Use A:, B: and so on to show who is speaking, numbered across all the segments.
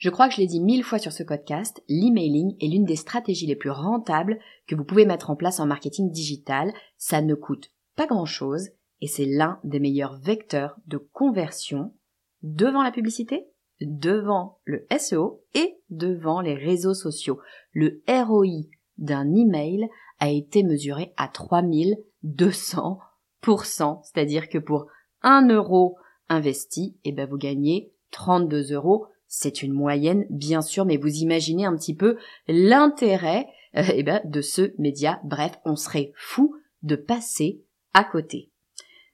A: Je crois que je l'ai dit mille fois sur ce podcast, l'emailing est l'une des stratégies les plus rentables que vous pouvez mettre en place en marketing digital. Ça ne coûte pas grand chose et c'est l'un des meilleurs vecteurs de conversion devant la publicité, devant le SEO et devant les réseaux sociaux. Le ROI d'un email a été mesuré à 3200%, c'est-à-dire que pour 1 euro investi, eh ben vous gagnez 32 euros c'est une moyenne, bien sûr, mais vous imaginez un petit peu l'intérêt euh, eh ben, de ce média. Bref, on serait fou de passer à côté.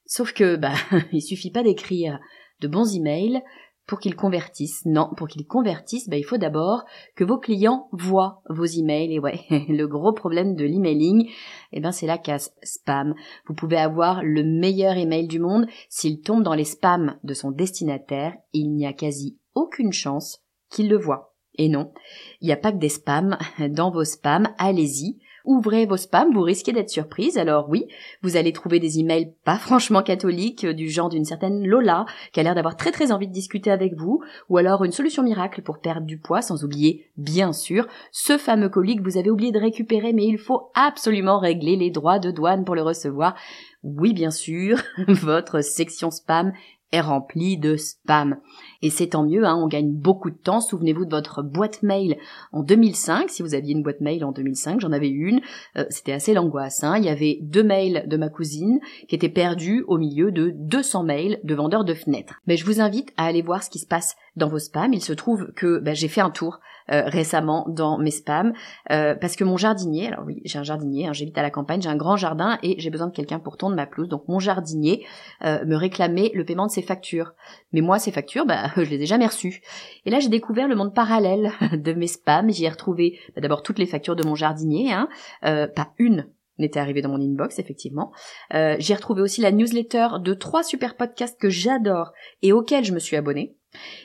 A: Sauf que, bah, il suffit pas d'écrire de bons emails pour qu'ils convertissent. Non, pour qu'ils convertissent, bah, il faut d'abord que vos clients voient vos emails. Et ouais, le gros problème de l'emailing, eh ben, c'est la casse spam. Vous pouvez avoir le meilleur email du monde. S'il tombe dans les spams de son destinataire, il n'y a quasi aucune chance qu'il le voit. Et non, il n'y a pas que des spams dans vos spams, allez-y, ouvrez vos spams, vous risquez d'être surprise. Alors oui, vous allez trouver des emails pas franchement catholiques, euh, du genre d'une certaine Lola, qui a l'air d'avoir très très envie de discuter avec vous, ou alors une solution miracle pour perdre du poids, sans oublier, bien sûr, ce fameux colis que vous avez oublié de récupérer, mais il faut absolument régler les droits de douane pour le recevoir. Oui, bien sûr, votre section spam est rempli de spam. Et c'est tant mieux, hein, on gagne beaucoup de temps. Souvenez-vous de votre boîte mail en 2005. Si vous aviez une boîte mail en 2005, j'en avais une. Euh, c'était assez l'angoisse. Hein. Il y avait deux mails de ma cousine qui étaient perdus au milieu de 200 mails de vendeurs de fenêtres. Mais je vous invite à aller voir ce qui se passe dans vos spams. Il se trouve que ben, j'ai fait un tour euh, récemment dans mes spams euh, parce que mon jardinier, alors oui, j'ai un jardinier, hein, j'habite à la campagne, j'ai un grand jardin et j'ai besoin de quelqu'un pour tondre ma pelouse. Donc mon jardinier euh, me réclamait le paiement de ses factures. Mais moi, ces factures, bah, je les ai jamais reçues. Et là, j'ai découvert le monde parallèle de mes spams. J'y ai retrouvé bah, d'abord toutes les factures de mon jardinier, hein, pas une n'était arrivée dans mon inbox, effectivement. j'ai retrouvé aussi la newsletter de trois super podcasts que j'adore et auxquels je me suis abonnée.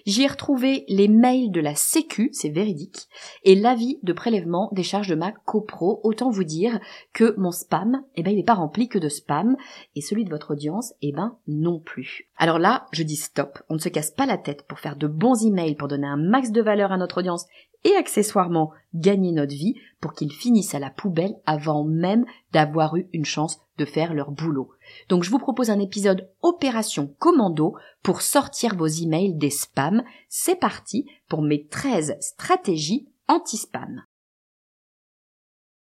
A: J'y ai retrouvé les mails de la Sécu, c'est véridique, et l'avis de prélèvement des charges de ma copro. Autant vous dire que mon spam, eh ben, il n'est pas rempli que de spam, et celui de votre audience, eh ben, non plus. Alors là, je dis stop. On ne se casse pas la tête pour faire de bons emails, pour donner un max de valeur à notre audience et accessoirement gagner notre vie pour qu'ils finissent à la poubelle avant même d'avoir eu une chance de faire leur boulot. Donc je vous propose un épisode opération commando pour sortir vos emails des spams. C'est parti pour mes 13 stratégies anti-spam.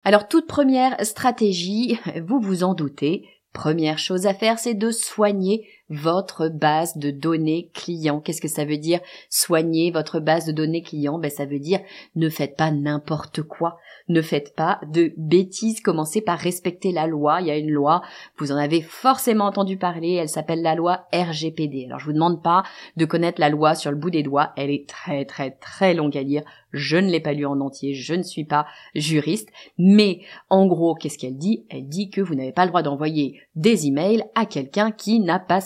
A: Alors toute première stratégie, vous vous en doutez, Première chose à faire, c'est de soigner votre base de données clients. Qu'est-ce que ça veut dire soigner votre base de données clients Ben ça veut dire ne faites pas n'importe quoi. Ne faites pas de bêtises. Commencez par respecter la loi. Il y a une loi, vous en avez forcément entendu parler. Elle s'appelle la loi RGPD. Alors je vous demande pas de connaître la loi sur le bout des doigts. Elle est très très très longue à lire. Je ne l'ai pas lu en entier, je ne suis pas juriste, mais en gros, qu'est-ce qu'elle dit? Elle dit que vous n'avez pas le droit d'envoyer des emails à quelqu'un qui n'a pas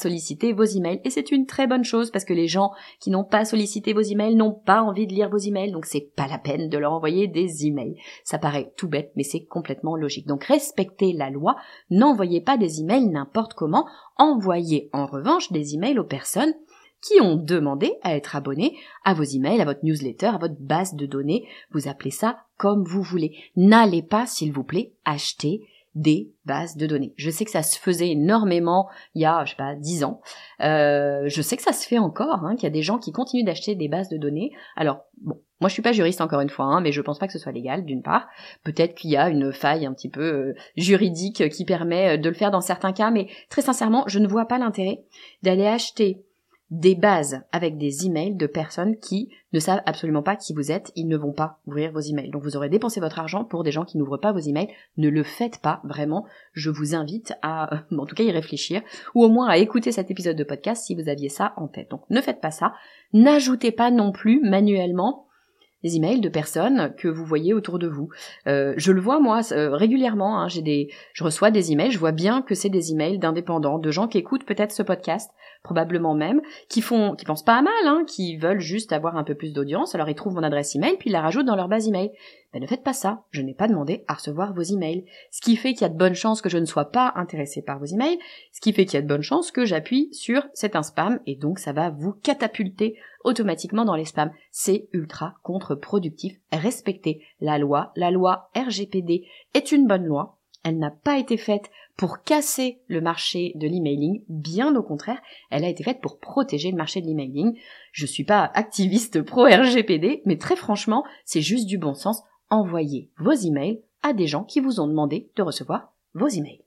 A: vos emails. Et c'est une très bonne chose parce que les gens qui n'ont pas sollicité vos emails n'ont pas envie de lire vos emails, donc c'est pas la peine de leur envoyer des emails. Ça paraît tout bête, mais c'est complètement logique. Donc respectez la loi, n'envoyez pas des emails n'importe comment, envoyez en revanche des emails aux personnes qui ont demandé à être abonnés à vos emails, à votre newsletter, à votre base de données. Vous appelez ça comme vous voulez. N'allez pas, s'il vous plaît, acheter des bases de données. Je sais que ça se faisait énormément il y a, je sais pas, dix ans. Euh, je sais que ça se fait encore, hein, qu'il y a des gens qui continuent d'acheter des bases de données. Alors, bon, moi je suis pas juriste encore une fois, hein, mais je pense pas que ce soit légal, d'une part. Peut-être qu'il y a une faille un petit peu euh, juridique qui permet de le faire dans certains cas, mais très sincèrement, je ne vois pas l'intérêt d'aller acheter des bases avec des emails de personnes qui ne savent absolument pas qui vous êtes, ils ne vont pas ouvrir vos emails. Donc vous aurez dépensé votre argent pour des gens qui n'ouvrent pas vos emails. Ne le faites pas, vraiment. Je vous invite à, en tout cas, y réfléchir, ou au moins à écouter cet épisode de podcast si vous aviez ça en tête. Donc ne faites pas ça. N'ajoutez pas non plus manuellement des emails de personnes que vous voyez autour de vous. Euh, je le vois moi euh, régulièrement. Hein, j'ai des, je reçois des emails. Je vois bien que c'est des emails d'indépendants, de gens qui écoutent peut-être ce podcast, probablement même, qui font, qui pensent pas à mal, hein, qui veulent juste avoir un peu plus d'audience. Alors ils trouvent mon adresse email puis ils la rajoutent dans leur base email. Ben, ne faites pas ça. Je n'ai pas demandé à recevoir vos emails. Ce qui fait qu'il y a de bonnes chances que je ne sois pas intéressé par vos emails. Ce qui fait qu'il y a de bonnes chances que j'appuie sur c'est un spam et donc ça va vous catapulter automatiquement dans les spams. C'est ultra contre-productif. Respectez la loi. La loi RGPD est une bonne loi. Elle n'a pas été faite pour casser le marché de l'emailing, bien au contraire, elle a été faite pour protéger le marché de l'emailing. Je suis pas activiste pro RGPD, mais très franchement, c'est juste du bon sens. Envoyez vos emails à des gens qui vous ont demandé de recevoir vos emails.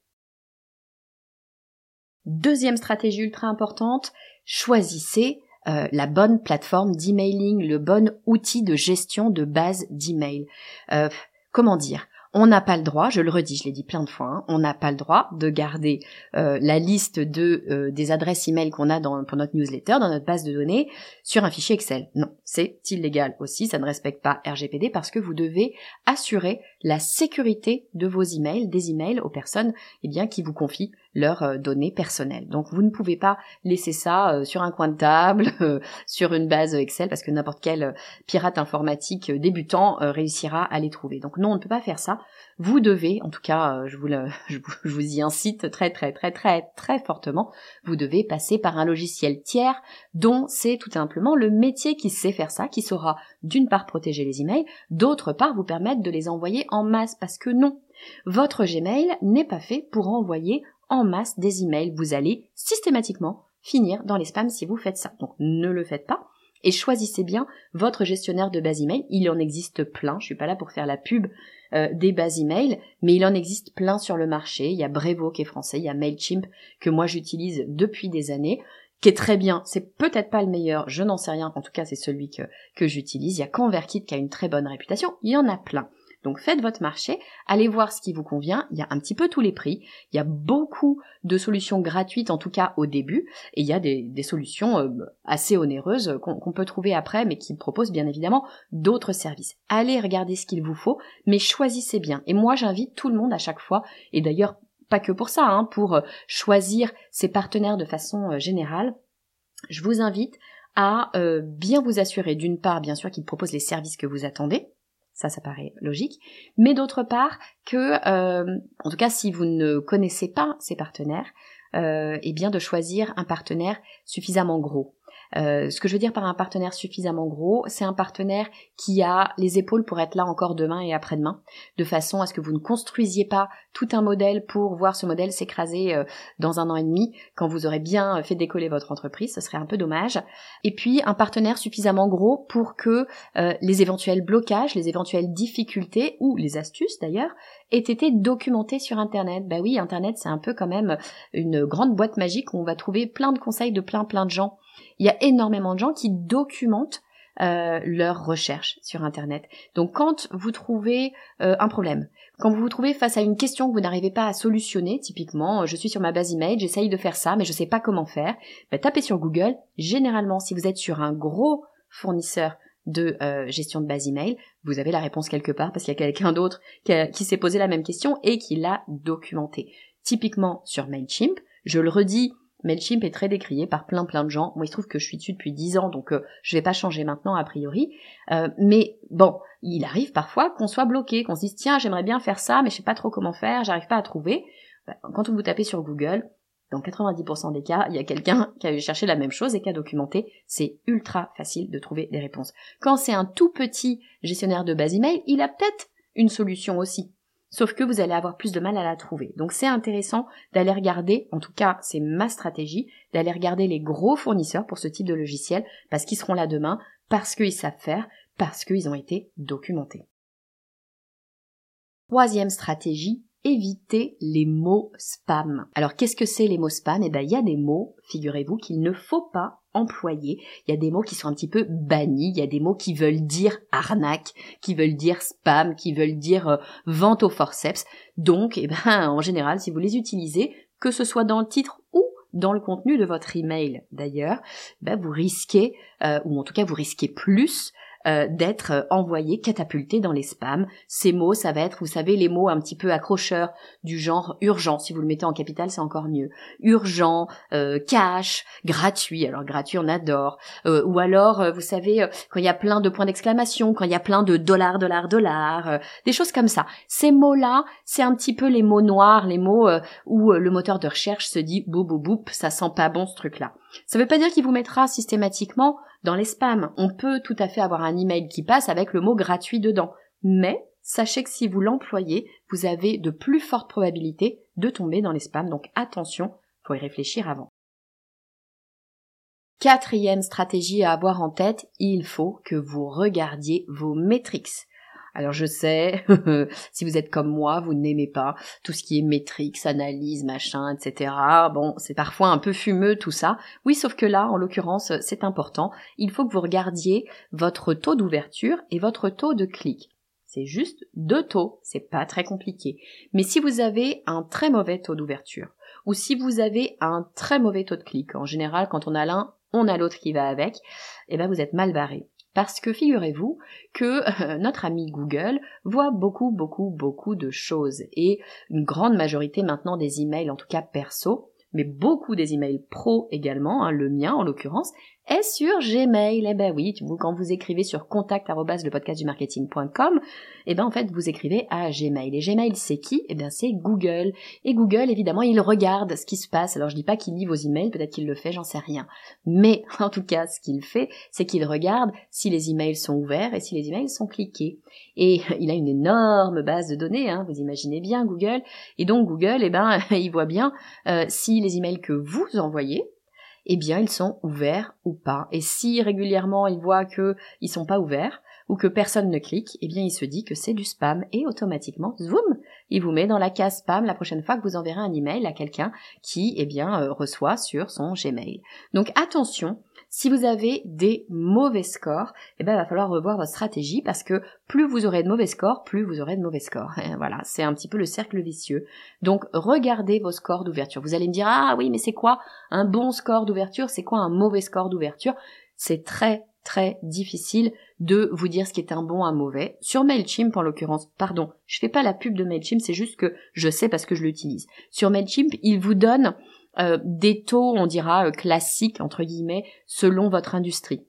A: Deuxième stratégie ultra importante, choisissez euh, la bonne plateforme d'emailing, le bon outil de gestion de base d'email. Euh, comment dire? On n'a pas le droit, je le redis, je l'ai dit plein de fois, hein, on n'a pas le droit de garder euh, la liste de euh, des adresses email qu'on a dans, pour notre newsletter, dans notre base de données, sur un fichier Excel. Non, c'est illégal aussi, ça ne respecte pas RGPD parce que vous devez assurer la sécurité de vos emails, des emails aux personnes eh bien, qui vous confient leurs euh, données personnelles. Donc vous ne pouvez pas laisser ça sur un coin de table, sur une base Excel, parce que n'importe quel pirate informatique débutant réussira à les trouver. Donc non, on ne peut pas faire ça vous devez, en tout cas, euh, je vous, le, je vous y incite très très très très très fortement, vous devez passer par un logiciel tiers dont c'est tout simplement le métier qui sait faire ça, qui saura d'une part protéger les emails, d'autre part vous permettre de les envoyer en masse, parce que non, votre Gmail n'est pas fait pour envoyer en masse des emails. Vous allez systématiquement finir dans les spams si vous faites ça. Donc ne le faites pas et choisissez bien votre gestionnaire de base email. Il en existe plein. Je suis pas là pour faire la pub euh, des bases email, mais il en existe plein sur le marché. Il y a Brevo qui est français, il y a Mailchimp que moi j'utilise depuis des années qui est très bien. C'est peut-être pas le meilleur, je n'en sais rien. En tout cas, c'est celui que, que j'utilise. Il y a ConvertKit qui a une très bonne réputation. Il y en a plein. Donc faites votre marché, allez voir ce qui vous convient, il y a un petit peu tous les prix, il y a beaucoup de solutions gratuites en tout cas au début, et il y a des, solutions euh, assez onéreuses qu'on peut trouver après, mais qui proposent bien évidemment d'autres services. Allez regarder ce qu'il vous faut, mais choisissez bien. Et moi j'invite tout le monde à chaque fois, et d'ailleurs pas que pour ça, hein, pour euh, choisir ses partenaires de façon euh, générale, je vous invite à bien vous assurer d'une part bien sûr qu'ils proposent les services que vous attendez, ça, ça paraît logique. Mais d'autre part, que, euh, en tout cas, si vous ne connaissez pas ces partenaires, euh, eh bien de choisir un partenaire suffisamment gros. Euh, ce que je veux dire par un partenaire suffisamment gros, c'est un partenaire qui a les épaules pour être là encore demain et après-demain, de façon à ce que vous ne construisiez pas tout un modèle pour voir ce modèle s'écraser euh, dans un an et demi quand vous aurez bien fait décoller votre entreprise, ce serait un peu dommage. Et puis un partenaire suffisamment gros pour que euh, les éventuels blocages, les éventuelles difficultés ou les astuces d'ailleurs aient été documentés sur Internet. Bah oui, Internet c'est un peu quand même une grande boîte magique où on va trouver plein de conseils de plein plein de gens il y a énormément de gens qui documentent euh, leurs recherches sur Internet. Donc quand vous trouvez euh, un problème, quand vous vous trouvez face à une question que vous n'arrivez pas à solutionner, typiquement, euh, je suis sur ma base email, j'essaye de faire ça, mais je ne sais pas comment faire, bah, tapez sur Google. Généralement, si vous êtes sur un gros fournisseur de gestion de base email, vous avez la réponse quelque part parce qu'il y a quelqu'un d'autre qui, qui s'est posé la même question et qui l'a documenté. Typiquement sur Mailchimp, je le redis, Mailchimp est très décrié par plein plein de gens. Moi, il se trouve que je suis dessus depuis 10 ans, donc euh, je vais pas changer maintenant a priori. Euh, mais bon, il arrive parfois qu'on soit bloqué, qu'on se dise tiens, j'aimerais bien faire ça, mais je sais pas trop comment faire, j'arrive pas à trouver. Bah, quand vous tapez sur Google, dans 90% des cas, il y a quelqu'un qui a cherché la même chose et qui a documenté. C'est ultra facile de trouver des réponses. Quand c'est un tout petit gestionnaire de base email, il a peut-être une solution aussi. Sauf que vous allez avoir plus de mal à la trouver. Donc c'est intéressant d'aller regarder, en tout cas c'est ma stratégie, d'aller regarder les gros fournisseurs pour ce type de logiciel, parce qu'ils seront là demain, parce qu'ils savent faire, parce qu'ils ont été documentés. Troisième stratégie, éviter les mots spam. Alors qu'est-ce que c'est les mots spam? Eh bien il y a des mots, figurez-vous, qu'il ne faut pas employer. Il y a des mots qui sont un petit peu bannis, il y a des mots qui veulent dire arnaque, qui veulent dire spam, qui veulent dire euh, vente au forceps. Donc, eh ben, en général, si vous les utilisez, que ce soit dans le titre ou dans le contenu de votre email d'ailleurs, ben, vous risquez, euh, ou en tout cas vous risquez plus euh, d'être envoyés, catapultés dans les spams. Ces mots, ça va être, vous savez, les mots un petit peu accrocheurs du genre urgent. Si vous le mettez en capital, c'est encore mieux. Urgent, euh, cash, gratuit. Alors gratuit, on adore. Euh, ou alors, vous savez, quand il y a plein de points d'exclamation, quand il y a plein de dollars, dollars, dollars, des choses comme ça. Ces mots-là, c'est un petit peu les mots noirs, les mots où le moteur de recherche se dit boum boum boum, ça sent pas bon ce truc-là. Ça veut pas dire qu'il vous mettra systématiquement dans les spams. On peut tout à fait avoir un email qui passe avec le mot gratuit dedans. Mais sachez que si vous l'employez, vous avez de plus fortes probabilités de tomber dans les spams. Donc attention, faut y réfléchir avant. Quatrième stratégie à avoir en tête, il faut que vous regardiez vos métriques. Alors je sais, si vous êtes comme moi, vous n'aimez pas tout ce qui est métriques, analyse, machin, etc. Bon, c'est parfois un peu fumeux tout ça. Oui, sauf que là, en l'occurrence, c'est important. Il faut que vous regardiez votre taux d'ouverture et votre taux de clic. C'est juste deux taux, c'est pas très compliqué. Mais si vous avez un très mauvais taux d'ouverture, ou si vous avez un très mauvais taux de clic, en général, quand on a l'un, on a l'autre qui va avec, eh ben vous êtes mal barré. Parce que figurez-vous que euh, notre ami Google voit beaucoup, beaucoup, beaucoup de choses. Et une grande majorité maintenant des emails, en tout cas perso, mais beaucoup des emails pro également, hein, le mien en l'occurrence, est sur Gmail. Eh ben oui, vous, quand vous écrivez sur contact eh ben en fait vous écrivez à Gmail. Et Gmail c'est qui? Eh bien c'est Google. Et Google évidemment il regarde ce qui se passe. Alors je dis pas qu'il lit vos emails, peut-être qu'il le fait, j'en sais rien. Mais en tout cas ce qu'il fait, c'est qu'il regarde si les emails sont ouverts et si les emails sont cliqués. Et il a une énorme base de données, hein, vous imaginez bien Google. Et donc Google, eh ben il voit bien euh, si les emails que vous envoyez eh bien ils sont ouverts ou pas. Et si régulièrement il voit que ils sont pas ouverts ou que personne ne clique, eh bien il se dit que c'est du spam et automatiquement, zoom, il vous met dans la case spam la prochaine fois que vous enverrez un email à quelqu'un qui, eh bien, euh, reçoit sur son Gmail. Donc attention, si vous avez des mauvais scores, eh ben, il va falloir revoir votre stratégie parce que plus vous aurez de mauvais scores, plus vous aurez de mauvais scores. voilà, c'est un petit peu le cercle vicieux. Donc, regardez vos scores d'ouverture. Vous allez me dire, ah oui, mais c'est quoi un bon score d'ouverture? C'est quoi un mauvais score d'ouverture? C'est très, très difficile de vous dire ce qui est un bon, un mauvais. Sur MailChimp, en l'occurrence, pardon, je fais pas la pub de MailChimp, c'est juste que je sais parce que je l'utilise. Sur MailChimp, il vous donne euh, des taux, on dira, euh, classiques, entre guillemets, selon votre industrie.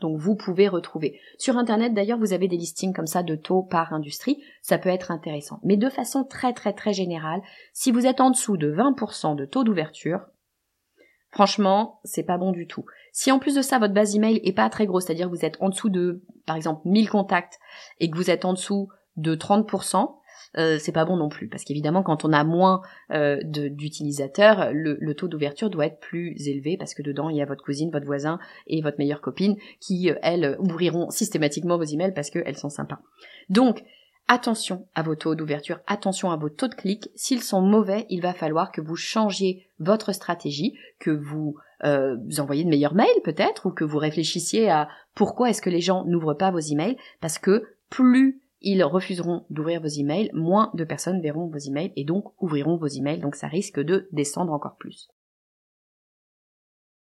A: Donc vous pouvez retrouver. Sur Internet d'ailleurs, vous avez des listings comme ça de taux par industrie, ça peut être intéressant. Mais de façon très très très générale, si vous êtes en dessous de 20% de taux d'ouverture, franchement, c'est pas bon du tout. Si en plus de ça, votre base email est pas très grosse, c'est-à-dire que vous êtes en dessous de, par exemple, 1000 contacts et que vous êtes en dessous de 30%, euh, c'est pas bon non plus parce qu'évidemment quand on a moins euh, d'utilisateurs, le, taux d'ouverture doit être plus élevé parce que dedans il y a votre cousine, votre voisin et votre meilleure copine qui euh, elles ouvriront systématiquement vos emails parce qu'elles sont sympas. Donc Attention à vos taux d'ouverture, attention à vos taux de clic. S'ils sont mauvais, il va falloir que vous changiez votre stratégie, que vous, euh, vous envoyez de meilleurs mails peut-être, ou que vous réfléchissiez à pourquoi est-ce que les gens n'ouvrent pas vos emails, parce que plus ils refuseront d'ouvrir vos emails, moins de personnes verront vos emails et donc ouvriront vos emails, donc ça risque de descendre encore plus.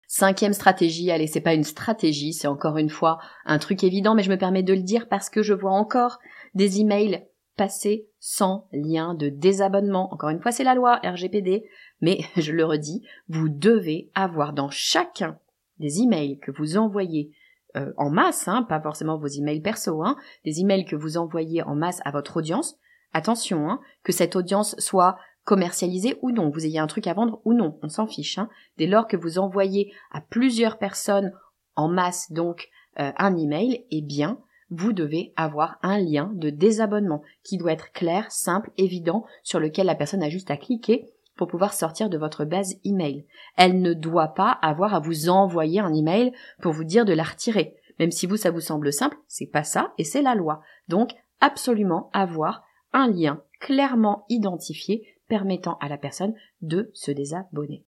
A: Cinquième stratégie, allez, c'est pas une stratégie, c'est encore une fois un truc évident, mais je me permets de le dire parce que je vois encore des emails passer sans lien de désabonnement. Encore une fois, c'est la loi RGPD, mais je le redis, vous devez avoir dans chacun des emails que vous envoyez euh, en masse, hein, pas forcément vos emails perso, hein, des emails que vous envoyez en masse à votre audience. Attention, hein, que cette audience soit commercialisée ou non, vous ayez un truc à vendre ou non, on s'en fiche. Hein. Dès lors que vous envoyez à plusieurs personnes en masse donc euh, un email, eh bien vous devez avoir un lien de désabonnement qui doit être clair, simple, évident, sur lequel la personne a juste à cliquer pour pouvoir sortir de votre base email. Elle ne doit pas avoir à vous envoyer un email pour vous dire de la retirer. Même si vous, ça vous semble simple, c'est pas ça et c'est la loi. Donc, absolument avoir un lien clairement identifié permettant à la personne de se désabonner.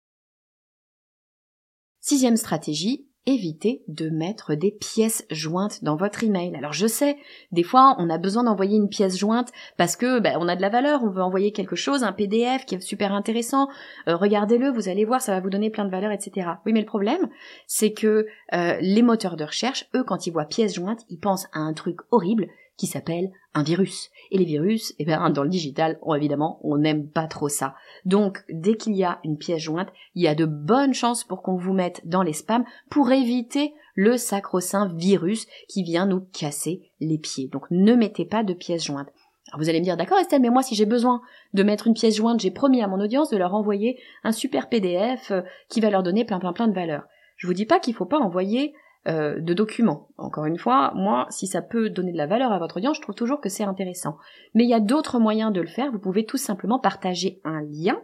A: Sixième stratégie, évitez de mettre des pièces jointes dans votre email. Alors je sais, des fois on a besoin d'envoyer une pièce jointe parce que ben, on a de la valeur, on veut envoyer quelque chose, un PDF qui est super intéressant. Euh, regardez-le, vous allez voir, ça va vous donner plein de valeur, etc. Oui, mais le problème, c'est que euh, les moteurs de recherche, eux, quand ils voient pièces jointes, ils pensent à un truc horrible qui s'appelle un virus. Et les virus, eh bien, dans le digital, évidemment, on n'aime pas trop ça. Donc, dès qu'il y a une pièce jointe, il y a de bonnes chances pour qu'on vous mette dans les spams pour éviter le sacro-saint virus qui vient nous casser les pieds. Donc, ne mettez pas de pièce jointe. Alors vous allez me dire, d'accord Estelle, mais moi si j'ai besoin de mettre une pièce jointe, j'ai promis à mon audience de leur envoyer un super PDF euh, qui va leur donner plein plein plein de valeur. Je vous dis pas qu'il faut pas envoyer euh, de documents. Encore une fois, moi, si ça peut donner de la valeur à votre audience, je trouve toujours que c'est intéressant. Mais il y a d'autres moyens de le faire. Vous pouvez tout simplement partager un lien.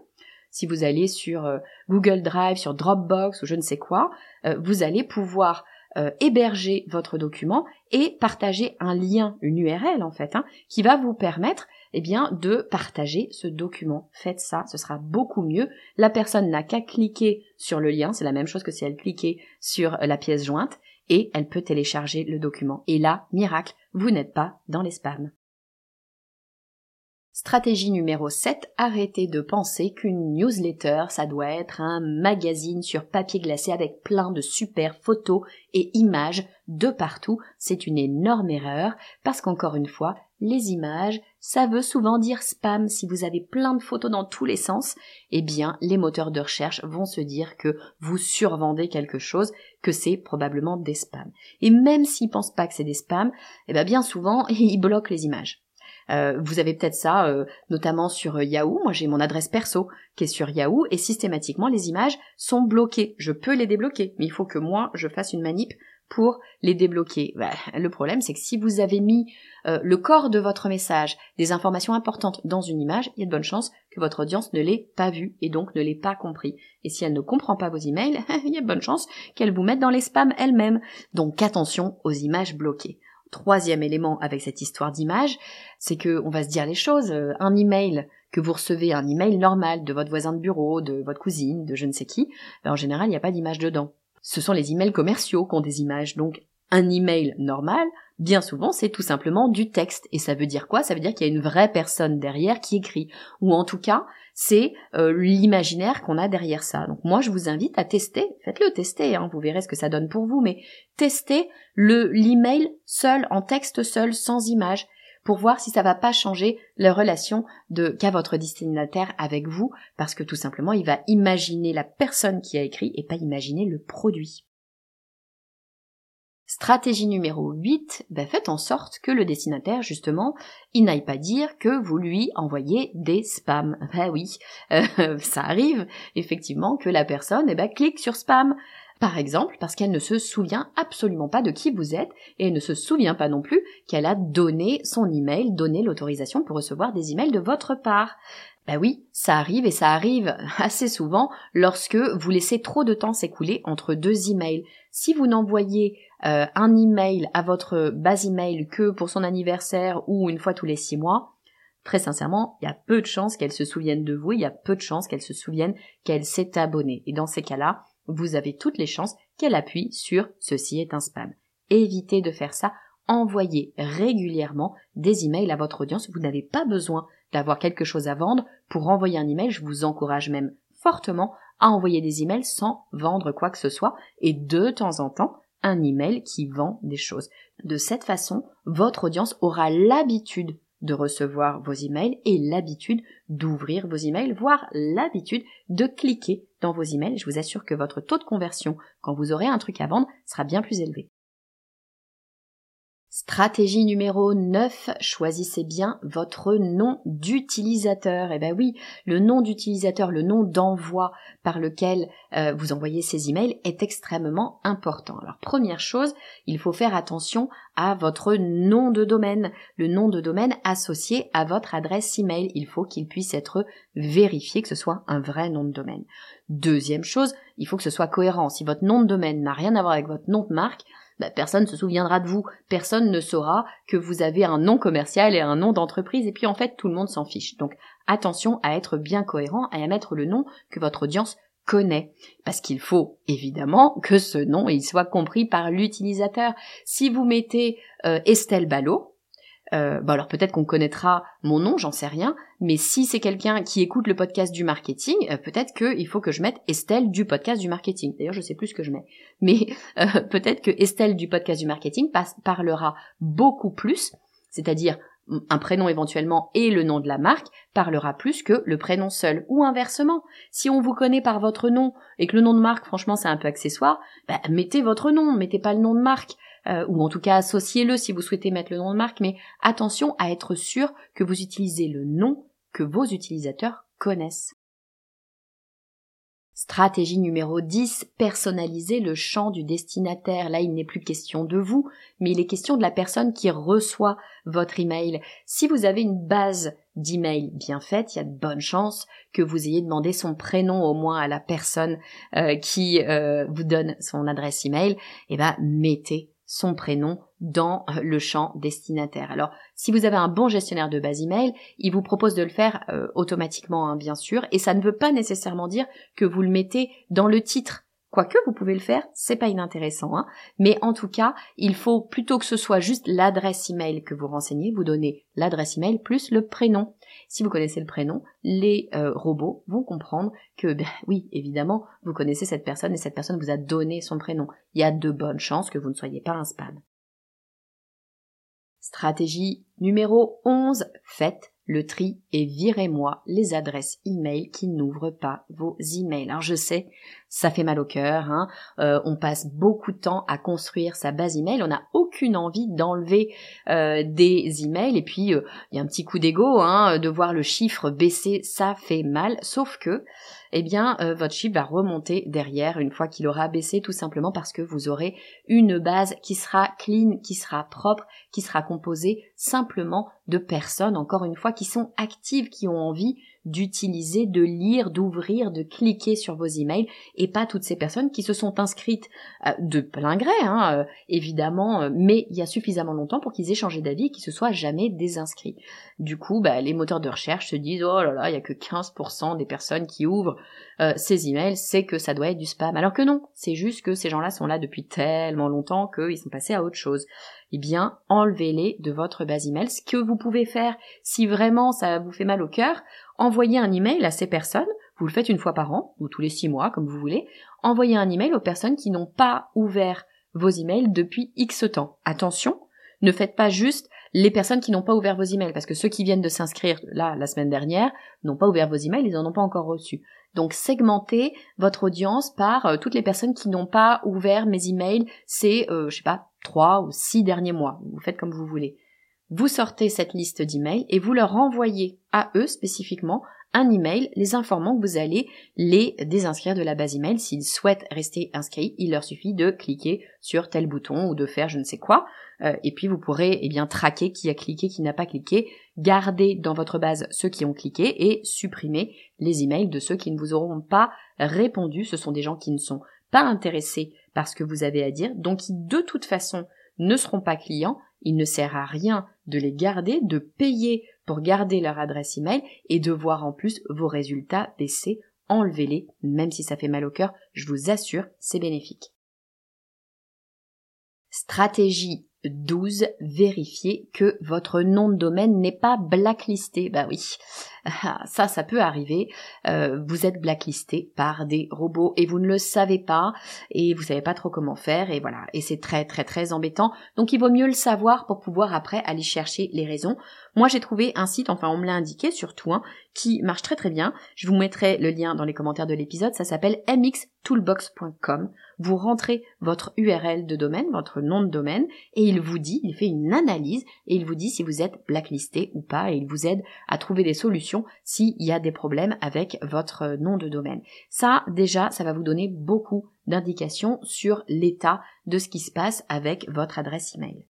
A: Si vous allez sur euh, Google Drive, sur Dropbox ou je ne sais quoi, euh, vous allez pouvoir héberger votre document et partager un lien, une URL en fait, hein, qui va vous permettre eh bien, de partager ce document. Faites ça, ce sera beaucoup mieux. La personne n'a qu'à cliquer sur le lien, c'est la même chose que si elle cliquait sur la pièce jointe, et elle peut télécharger le document. Et là, miracle, vous n'êtes pas dans les spams. Stratégie numéro 7, arrêtez de penser qu'une newsletter, ça doit être un magazine sur papier glacé avec plein de super photos et images de partout. C'est une énorme erreur parce qu'encore une fois, les images, ça veut souvent dire spam. Si vous avez plein de photos dans tous les sens, eh bien, les moteurs de recherche vont se dire que vous survendez quelque chose, que c'est probablement des spams. Et même s'ils pensent pas que c'est des spams, eh bien, bien souvent, ils bloquent les images. Euh, vous avez peut-être ça, euh, notamment sur euh, Yahoo. Moi, j'ai mon adresse perso qui est sur Yahoo et systématiquement, les images sont bloquées. Je peux les débloquer, mais il faut que moi, je fasse une manip pour les débloquer. Bah, le problème, c'est que si vous avez mis le corps de votre message, des informations importantes dans une image, il y a de bonnes chances que votre audience ne l'ait pas vu et donc ne l'ait pas compris. Et si elle ne comprend pas vos emails, il y a de bonnes chances qu'elle vous mette dans les spams elle-même. Donc attention aux images bloquées troisième élément avec cette histoire d'image, c'est que on va se dire les choses. Euh, un email que vous recevez, un email normal de votre voisin de bureau, de votre cousine, de je ne sais qui, ben, en général, il n'y a pas d'image dedans. Ce sont les emails commerciaux qui ont des images. Donc, un email normal, bien souvent, c'est tout simplement du texte. Et ça veut dire quoi? Ça veut dire qu'il y a une vraie personne derrière qui écrit. Ou en tout cas, c'est euh, l'imaginaire qu'on a derrière ça. Donc moi, je vous invite à tester, faites-le tester, hein, vous verrez ce que ça donne pour vous, mais testez le l'email seul, en texte seul, sans image, pour voir si ça va pas changer la relation de qu'a votre destinataire avec vous, parce que tout simplement, il va imaginer la personne qui a écrit et pas imaginer le produit. Stratégie numéro 8, ben faites en sorte que le destinataire, justement, il n'aille pas dire que vous lui envoyez des spams. Ben oui, euh, ça arrive effectivement que la personne eh ben, clique sur spam. Par exemple, parce qu'elle ne se souvient absolument pas de qui vous êtes et ne se souvient pas non plus qu'elle a donné son email, donné l'autorisation pour recevoir des emails de votre part. Ben oui, ça arrive et ça arrive assez souvent lorsque vous laissez trop de temps s'écouler entre deux emails. Si vous n'envoyez euh, un email à votre base email que pour son anniversaire ou une fois tous les six mois, très sincèrement, il y a peu de chances qu'elle se souvienne de vous, il y a peu de chances qu'elle se souvienne qu'elle s'est abonnée. Et dans ces cas-là, vous avez toutes les chances qu'elle appuie sur ceci est un spam. Évitez de faire ça. Envoyez régulièrement des emails à votre audience. Vous n'avez pas besoin d'avoir quelque chose à vendre pour envoyer un email. Je vous encourage même fortement à envoyer des emails sans vendre quoi que ce soit et de temps en temps un email qui vend des choses. De cette façon, votre audience aura l'habitude de recevoir vos emails et l'habitude d'ouvrir vos emails, voire l'habitude de cliquer dans vos emails. Je vous assure que votre taux de conversion quand vous aurez un truc à vendre sera bien plus élevé. Stratégie numéro 9, choisissez bien votre nom d'utilisateur. Eh ben oui, le nom d'utilisateur, le nom d'envoi par lequel euh, vous envoyez ces emails est extrêmement important. Alors première chose, il faut faire attention à votre nom de domaine, le nom de domaine associé à votre adresse email. Il faut qu'il puisse être vérifié, que ce soit un vrai nom de domaine. Deuxième chose, il faut que ce soit cohérent. Si votre nom de domaine n'a rien à voir avec votre nom de marque, bah, personne ne se souviendra de vous, personne ne saura que vous avez un nom commercial et un nom d'entreprise, et puis en fait tout le monde s'en fiche. Donc attention à être bien cohérent et à mettre le nom que votre audience connaît. Parce qu'il faut évidemment que ce nom il soit compris par l'utilisateur. Si vous mettez euh, Estelle Ballot, euh, alors peut-être qu'on connaîtra mon nom, j'en sais rien, mais si c'est quelqu'un qui écoute le podcast du marketing, euh, peut-être qu'il faut que je mette Estelle du podcast du marketing. D'ailleurs, je sais plus ce que je mets, mais euh, peut-être que Estelle du podcast du marketing parlera beaucoup plus, c'est-à-dire un prénom éventuellement et le nom de la marque parlera plus que le prénom seul ou inversement. Si on vous connaît par votre nom et que le nom de marque franchement c'est un peu accessoire, bah, mettez votre nom, mettez pas le nom de marque. Euh, ou en tout cas associez-le si vous souhaitez mettre le nom de marque, mais attention à être sûr que vous utilisez le nom que vos utilisateurs connaissent. Stratégie numéro 10, personnaliser le champ du destinataire. Là, il n'est plus question de vous, mais il est question de la personne qui reçoit votre email. Si vous avez une base d'email bien faite, il y a de bonnes chances que vous ayez demandé son prénom au moins à la personne euh, qui euh, vous donne son adresse email. Et eh ben, mettez son prénom dans euh, le champ destinataire. Alors, si vous avez un bon gestionnaire de base email, il vous propose de le faire euh, automatiquement, hein, bien sûr, et ça ne veut pas nécessairement dire que vous le mettez dans le titre Quoique vous pouvez le faire, c'est pas inintéressant, hein. mais en tout cas, il faut plutôt que ce soit juste l'adresse email que vous renseignez, vous donnez l'adresse email plus le prénom. Si vous connaissez le prénom, les euh, robots vont comprendre que, ben, oui, évidemment, vous connaissez cette personne et cette personne vous a donné son prénom. Il y a de bonnes chances que vous ne soyez pas un spam. Stratégie numéro 11, faites le tri et virez-moi les adresses email qui n'ouvrent pas vos emails. Alors je sais, ça fait mal au cœur, hein. Euh, on passe beaucoup de temps à construire sa base email, on n'a aucune envie d'enlever euh, des emails et puis euh, il y a un petit coup d'ego, hein, de voir le chiffre baisser, ça fait mal, sauf que eh bien votre chiffre va remonter derrière une fois qu'il aura baissé tout simplement parce que vous aurez une base qui sera clean, qui sera propre, qui sera composée simplement de personnes, encore une fois, qui sont actives, qui ont envie d'utiliser, de lire, d'ouvrir, de cliquer sur vos emails et pas toutes ces personnes qui se sont inscrites euh, de plein gré, hein, euh, évidemment, euh, mais il y a suffisamment longtemps pour qu'ils aient changé d'avis et qu'ils se soient jamais désinscrits. Du coup, bah, les moteurs de recherche se disent oh là là, il y a que 15% des personnes qui ouvrent ces emails, c'est que ça doit être du spam. Alors que non, c'est juste que ces gens-là sont là depuis tellement longtemps qu'ils sont passés à autre chose eh bien, enlevez-les de votre base email. Ce que vous pouvez faire, si vraiment ça vous fait mal au cœur, envoyez un email à ces personnes. Vous le faites une fois par an, ou tous les six mois, comme vous voulez. Envoyez un email aux personnes qui n'ont pas ouvert vos emails depuis X temps. Attention, ne faites pas juste les personnes qui n'ont pas ouvert vos emails, parce que ceux qui viennent de s'inscrire là la semaine dernière n'ont pas ouvert vos emails, ils n'en ont pas encore reçu. Donc segmentez votre audience par euh, toutes les personnes qui n'ont pas ouvert mes emails ces, euh, je sais pas, trois ou six derniers mois. Vous faites comme vous voulez. Vous sortez cette liste d'emails et vous leur renvoyez à eux spécifiquement un email les informant que vous allez les désinscrire de la base email. S'ils souhaitent rester inscrits, il leur suffit de cliquer sur tel bouton ou de faire je ne sais quoi. Euh, et puis vous pourrez eh bien traquer qui a cliqué, qui n'a pas cliqué, garder dans votre base ceux qui ont cliqué et supprimer les emails de ceux qui ne vous auront pas répondu. Ce sont des gens qui ne sont pas intéressés par ce que vous avez à dire, donc qui de toute façon ne seront pas clients. Il ne sert à rien de les garder, de payer pour garder leur adresse email et de voir en plus vos résultats baisser. Enlevez-les, même si ça fait mal au cœur, je vous assure, c'est bénéfique. Stratégie 12. Vérifiez que votre nom de domaine n'est pas blacklisté. Bah oui, ça, ça peut arriver. Euh, vous êtes blacklisté par des robots et vous ne le savez pas et vous savez pas trop comment faire et voilà. Et c'est très très très embêtant. Donc il vaut mieux le savoir pour pouvoir après aller chercher les raisons. Moi j'ai trouvé un site, enfin on me l'a indiqué surtout, hein, qui marche très très bien. Je vous mettrai le lien dans les commentaires de l'épisode. Ça s'appelle mxtoolbox.com. Vous rentrez votre URL de domaine, votre nom de domaine, et il vous dit, il fait une analyse et il vous dit si vous êtes blacklisté ou pas et il vous aide à trouver des solutions s'il y a des problèmes avec votre nom de domaine. Ça, déjà, ça va vous donner beaucoup d'indications sur l'état de ce qui se passe avec votre adresse email.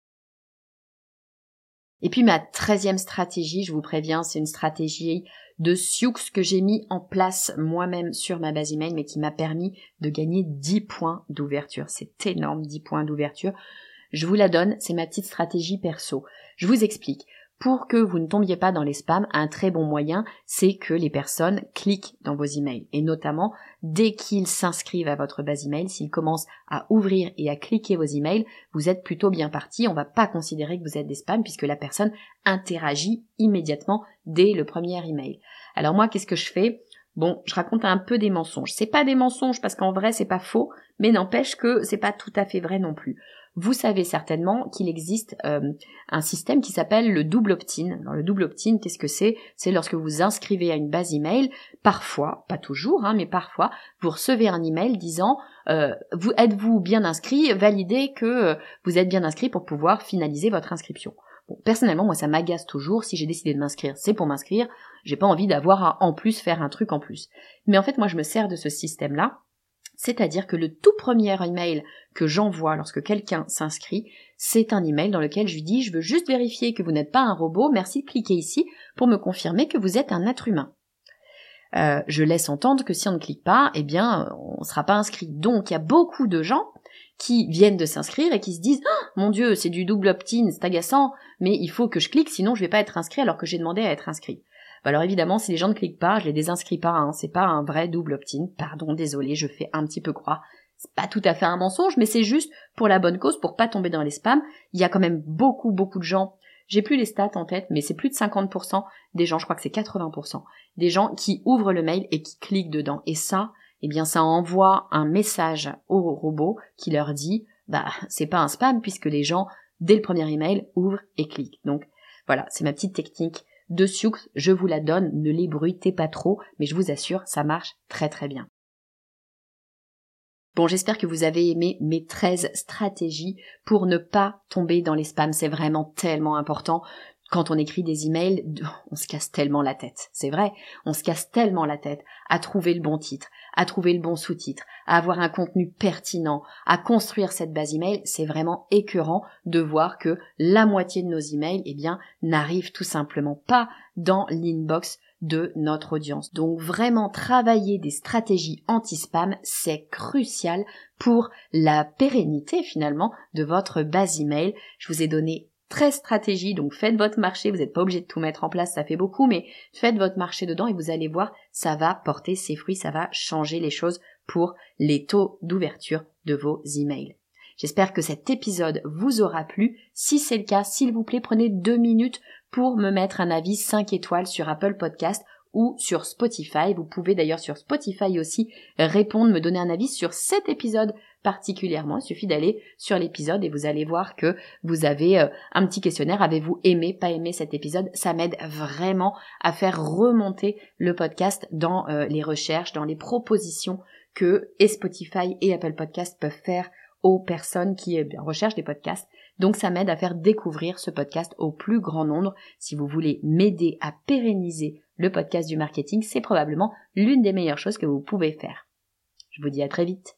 A: Et puis ma treizième stratégie, je vous préviens, c'est une stratégie de Sioux que j'ai mis en place moi-même sur ma base email, mais qui m'a permis de gagner 10 points d'ouverture. C'est énorme, 10 points d'ouverture. Je vous la donne, c'est ma petite stratégie perso. Je vous explique. Pour que vous ne tombiez pas dans les spams, un très bon moyen, c'est que les personnes cliquent dans vos emails. Et notamment, dès qu'ils s'inscrivent à votre base email, s'ils commencent à ouvrir et à cliquer vos emails, vous êtes plutôt bien parti. On va pas considérer que vous êtes des spams puisque la personne interagit immédiatement dès le premier email. Alors moi, qu'est-ce que je fais? Bon, je raconte un peu des mensonges. C'est pas des mensonges parce qu'en vrai c'est pas faux, mais n'empêche que c'est pas tout à fait vrai non plus. Vous savez certainement qu'il existe euh, un système qui s'appelle le double opt-in. Alors le double opt-in, qu'est-ce que c'est? C'est lorsque vous inscrivez à une base email, parfois, pas toujours, hein, mais parfois, vous recevez un email disant euh, vous êtes-vous bien inscrit, validez que euh, vous êtes bien inscrit pour pouvoir finaliser votre inscription. Personnellement, moi, ça m'agace toujours. Si j'ai décidé de m'inscrire, c'est pour m'inscrire. J'ai pas envie d'avoir à en plus faire un truc en plus. Mais en fait, moi, je me sers de ce système-là. C'est-à-dire que le tout premier email que j'envoie lorsque quelqu'un s'inscrit, c'est un email dans lequel je lui dis je veux juste vérifier que vous n'êtes pas un robot, merci de cliquer ici pour me confirmer que vous êtes un être humain. Euh, je laisse entendre que si on ne clique pas, eh bien, on ne sera pas inscrit. Donc, il y a beaucoup de gens qui viennent de s'inscrire et qui se disent oh, mon dieu c'est du double opt-in c'est agaçant mais il faut que je clique sinon je vais pas être inscrit alors que j'ai demandé à être inscrit alors évidemment si les gens ne cliquent pas je les désinscris pas hein, c'est pas un vrai double opt-in pardon désolé je fais un petit peu croire c'est pas tout à fait un mensonge mais c'est juste pour la bonne cause pour pas tomber dans les spams il y a quand même beaucoup beaucoup de gens j'ai plus les stats en tête, mais c'est plus de 50% des gens, je crois que c'est 80%, des gens qui ouvrent le mail et qui cliquent dedans. Et ça, eh bien ça envoie un message au robot qui leur dit bah c'est pas un spam puisque les gens dès le premier email ouvrent et cliquent. Donc voilà, c'est ma petite technique de Sioux, je vous la donne, ne les bruitez pas trop, mais je vous assure, ça marche très très bien. Bon, j'espère que vous avez aimé mes 13 stratégies pour ne pas tomber dans les spams. C'est vraiment tellement important quand on écrit des emails, on se casse tellement la tête. C'est vrai, on se casse tellement la tête à trouver le bon titre, à trouver le bon sous-titre, à avoir un contenu pertinent, à construire cette base email. C'est vraiment écœurant de voir que la moitié de nos emails, eh bien, n'arrivent tout simplement pas dans l'inbox de notre audience. Donc vraiment travailler des stratégies anti-spam, c'est crucial pour la pérennité finalement de votre base email. Je vous ai donné très stratégie, donc faites votre marché, vous n'êtes pas obligé de tout mettre en place, ça fait beaucoup, mais faites votre marché dedans et vous allez voir, ça va porter ses fruits, ça va changer les choses pour les taux d'ouverture de vos emails. J'espère que cet épisode vous aura plu. Si c'est le cas, s'il vous plaît, prenez deux minutes pour me mettre un avis 5 étoiles sur Apple Podcast ou sur Spotify. Vous pouvez d'ailleurs sur Spotify aussi répondre, me donner un avis sur cet épisode particulièrement. Il suffit d'aller sur l'épisode et vous allez voir que vous avez euh, un petit questionnaire. Avez-vous aimé, pas aimé cet épisode? Ça m'aide vraiment à faire remonter le podcast dans euh, les recherches, dans les propositions que et Spotify et Apple Podcast peuvent faire aux personnes qui eh recherchent des podcasts. Donc ça m'aide à faire découvrir ce podcast au plus grand nombre. Si vous voulez m'aider à pérenniser le podcast du marketing, c'est probablement l'une des meilleures choses que vous pouvez faire. Je vous dis à très vite.